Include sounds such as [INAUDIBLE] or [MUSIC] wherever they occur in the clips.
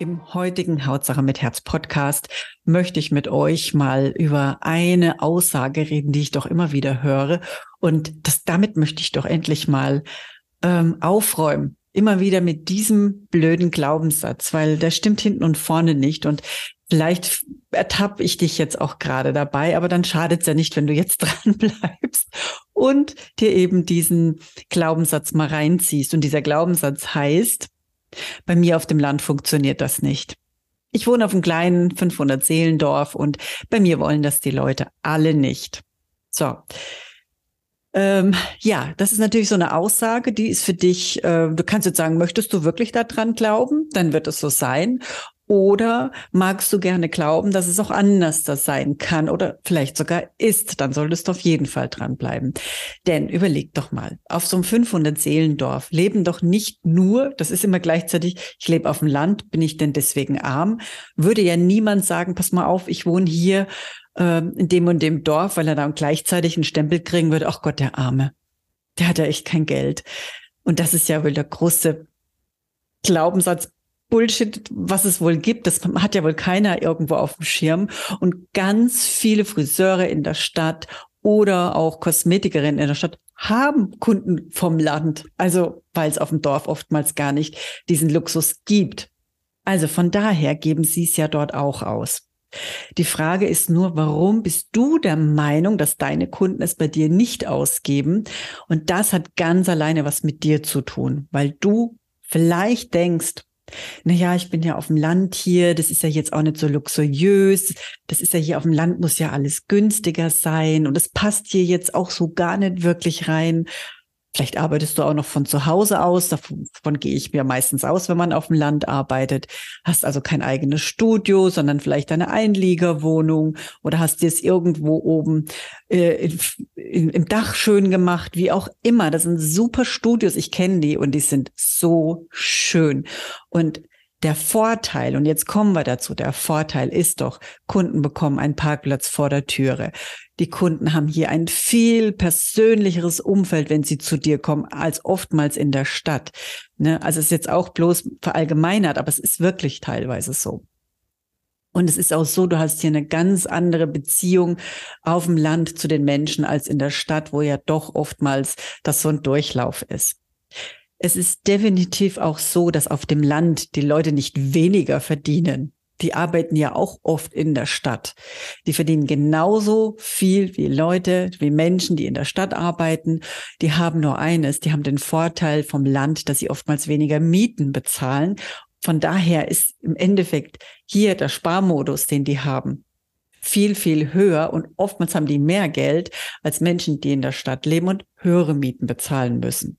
Im heutigen Hautsache mit Herz Podcast möchte ich mit euch mal über eine Aussage reden, die ich doch immer wieder höre. Und das, damit möchte ich doch endlich mal ähm, aufräumen. Immer wieder mit diesem blöden Glaubenssatz, weil der stimmt hinten und vorne nicht. Und vielleicht ertappe ich dich jetzt auch gerade dabei, aber dann schadet es ja nicht, wenn du jetzt [LAUGHS] dran bleibst und dir eben diesen Glaubenssatz mal reinziehst. Und dieser Glaubenssatz heißt, bei mir auf dem Land funktioniert das nicht. Ich wohne auf einem kleinen 500 Seelendorf und bei mir wollen das die Leute alle nicht. So. Ähm, ja, das ist natürlich so eine Aussage, die ist für dich, äh, du kannst jetzt sagen, möchtest du wirklich daran glauben? Dann wird es so sein. Oder magst du gerne glauben, dass es auch anders das sein kann oder vielleicht sogar ist? Dann solltest du auf jeden Fall dranbleiben. Denn überleg doch mal, auf so einem 500 Seelendorf leben doch nicht nur, das ist immer gleichzeitig, ich lebe auf dem Land, bin ich denn deswegen arm? Würde ja niemand sagen, pass mal auf, ich wohne hier äh, in dem und dem Dorf, weil er dann gleichzeitig einen Stempel kriegen würde, ach Gott, der Arme, der hat ja echt kein Geld. Und das ist ja wohl der große Glaubenssatz Bullshit, was es wohl gibt, das hat ja wohl keiner irgendwo auf dem Schirm. Und ganz viele Friseure in der Stadt oder auch Kosmetikerinnen in der Stadt haben Kunden vom Land. Also, weil es auf dem Dorf oftmals gar nicht diesen Luxus gibt. Also von daher geben sie es ja dort auch aus. Die Frage ist nur, warum bist du der Meinung, dass deine Kunden es bei dir nicht ausgeben? Und das hat ganz alleine was mit dir zu tun, weil du vielleicht denkst, naja, ich bin ja auf dem Land hier, das ist ja jetzt auch nicht so luxuriös, das ist ja hier auf dem Land, muss ja alles günstiger sein und es passt hier jetzt auch so gar nicht wirklich rein. Vielleicht arbeitest du auch noch von zu Hause aus. Davon, davon gehe ich mir meistens aus, wenn man auf dem Land arbeitet. Hast also kein eigenes Studio, sondern vielleicht eine Einliegerwohnung oder hast dir es irgendwo oben äh, in, in, im Dach schön gemacht, wie auch immer. Das sind super Studios. Ich kenne die und die sind so schön. Und der Vorteil, und jetzt kommen wir dazu, der Vorteil ist doch, Kunden bekommen einen Parkplatz vor der Türe. Die Kunden haben hier ein viel persönlicheres Umfeld, wenn sie zu dir kommen, als oftmals in der Stadt. Ne? Also es ist jetzt auch bloß verallgemeinert, aber es ist wirklich teilweise so. Und es ist auch so, du hast hier eine ganz andere Beziehung auf dem Land zu den Menschen als in der Stadt, wo ja doch oftmals das so ein Durchlauf ist. Es ist definitiv auch so, dass auf dem Land die Leute nicht weniger verdienen die arbeiten ja auch oft in der Stadt. Die verdienen genauso viel wie Leute, wie Menschen, die in der Stadt arbeiten. Die haben nur eines, die haben den Vorteil vom Land, dass sie oftmals weniger Mieten bezahlen. Von daher ist im Endeffekt hier der Sparmodus, den die haben, viel, viel höher und oftmals haben die mehr Geld als Menschen, die in der Stadt leben und höhere Mieten bezahlen müssen.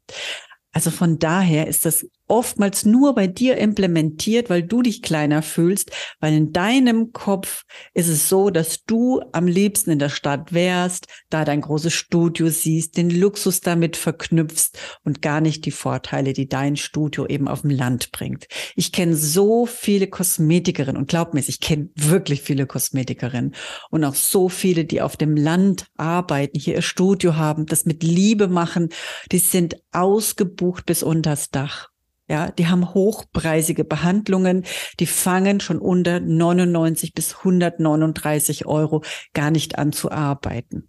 Also von daher ist das oftmals nur bei dir implementiert, weil du dich kleiner fühlst, weil in deinem Kopf ist es so, dass du am liebsten in der Stadt wärst, da dein großes Studio siehst, den Luxus damit verknüpfst und gar nicht die Vorteile, die dein Studio eben auf dem Land bringt. Ich kenne so viele Kosmetikerinnen und glaub mir, ich kenne wirklich viele Kosmetikerinnen und auch so viele, die auf dem Land arbeiten, hier ihr Studio haben, das mit Liebe machen, die sind ausgebucht bis unters Dach. Ja, die haben hochpreisige Behandlungen, die fangen schon unter 99 bis 139 Euro gar nicht an zu arbeiten.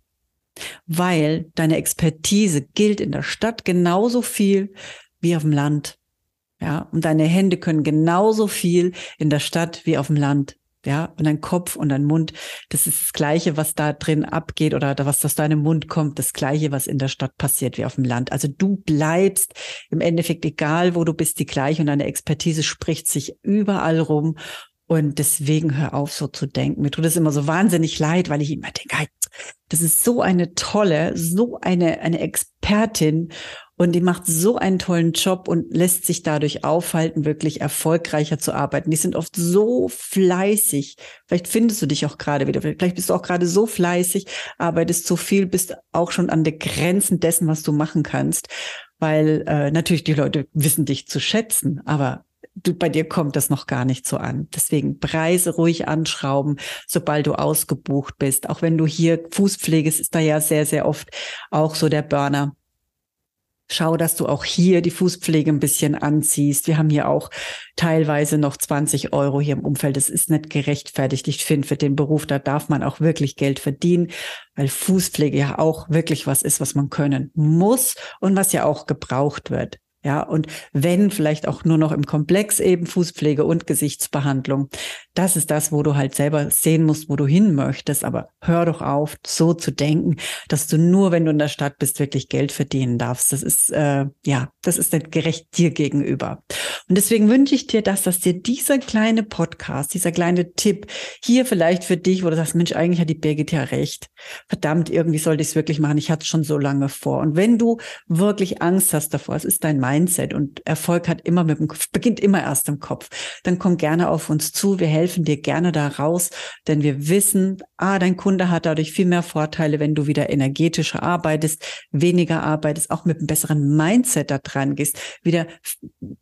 Weil deine Expertise gilt in der Stadt genauso viel wie auf dem Land. Ja, und deine Hände können genauso viel in der Stadt wie auf dem Land ja, und dein Kopf und dein Mund, das ist das Gleiche, was da drin abgeht oder was aus deinem Mund kommt, das Gleiche, was in der Stadt passiert wie auf dem Land. Also du bleibst im Endeffekt, egal wo du bist, die gleiche und deine Expertise spricht sich überall rum. Und deswegen hör auf, so zu denken. Mir tut es immer so wahnsinnig leid, weil ich immer denke, das ist so eine tolle, so eine, eine Expertin Und die macht so einen tollen Job und lässt sich dadurch aufhalten, wirklich erfolgreicher zu arbeiten. Die sind oft so fleißig. Vielleicht findest du dich auch gerade wieder. Vielleicht bist du auch gerade so fleißig, arbeitest so viel, bist auch schon an der Grenzen dessen, was du machen kannst. Weil äh, natürlich die Leute wissen dich zu schätzen, aber du, bei dir kommt das noch gar nicht so an. Deswegen Preise ruhig anschrauben, sobald du ausgebucht bist. Auch wenn du hier Fußpflegest, ist da ja sehr, sehr oft auch so der Burner. Schau, dass du auch hier die Fußpflege ein bisschen anziehst. Wir haben hier auch teilweise noch 20 Euro hier im Umfeld. Das ist nicht gerechtfertigt. Ich finde, für den Beruf, da darf man auch wirklich Geld verdienen, weil Fußpflege ja auch wirklich was ist, was man können muss und was ja auch gebraucht wird. Ja, und wenn vielleicht auch nur noch im Komplex eben Fußpflege und Gesichtsbehandlung. Das ist das, wo du halt selber sehen musst, wo du hin möchtest. Aber hör doch auf, so zu denken, dass du nur, wenn du in der Stadt bist, wirklich Geld verdienen darfst. Das ist, äh, ja, das ist nicht gerecht dir gegenüber. Und deswegen wünsche ich dir das, dass dir dieser kleine Podcast, dieser kleine Tipp hier vielleicht für dich, wo du sagst, Mensch, eigentlich hat die Birgit ja recht. Verdammt, irgendwie sollte ich es wirklich machen. Ich hatte es schon so lange vor. Und wenn du wirklich Angst hast davor, es ist dein Mindset und Erfolg hat immer mit dem Kopf, beginnt immer erst im Kopf, dann komm gerne auf uns zu. Wir helfen dir gerne da raus, denn wir wissen, ah, dein Kunde hat dadurch viel mehr Vorteile, wenn du wieder energetischer arbeitest, weniger arbeitest, auch mit einem besseren Mindset da dran gehst, wieder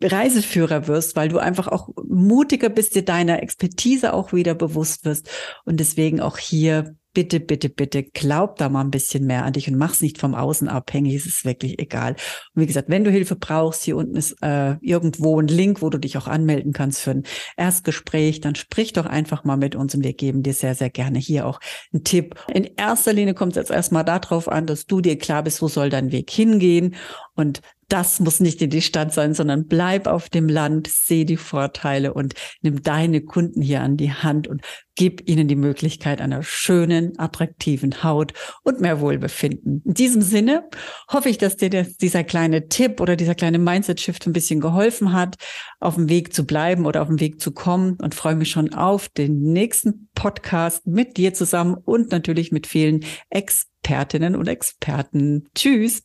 Reiseführer wirst, weil du einfach auch mutiger bist, dir deiner Expertise auch wieder bewusst wirst und deswegen auch hier bitte, bitte, bitte glaub da mal ein bisschen mehr an dich und mach's nicht vom Außen abhängig. Es ist wirklich egal. Und wie gesagt, wenn du Hilfe brauchst, hier unten ist äh, irgendwo ein Link, wo du dich auch anmelden kannst für ein Erstgespräch. Dann sprich doch einfach mal mit uns und wir geben dir sehr, sehr gerne hier auch einen Tipp. In erster Linie kommt es jetzt erstmal darauf an, dass du dir klar bist, wo soll dein Weg hingehen und das muss nicht in die Stadt sein, sondern bleib auf dem Land, seh die Vorteile und nimm deine Kunden hier an die Hand und gib ihnen die Möglichkeit einer schönen, attraktiven Haut und mehr Wohlbefinden. In diesem Sinne hoffe ich, dass dir dieser kleine Tipp oder dieser kleine Mindset-Shift ein bisschen geholfen hat, auf dem Weg zu bleiben oder auf dem Weg zu kommen und freue mich schon auf den nächsten Podcast mit dir zusammen und natürlich mit vielen Expertinnen und Experten. Tschüss!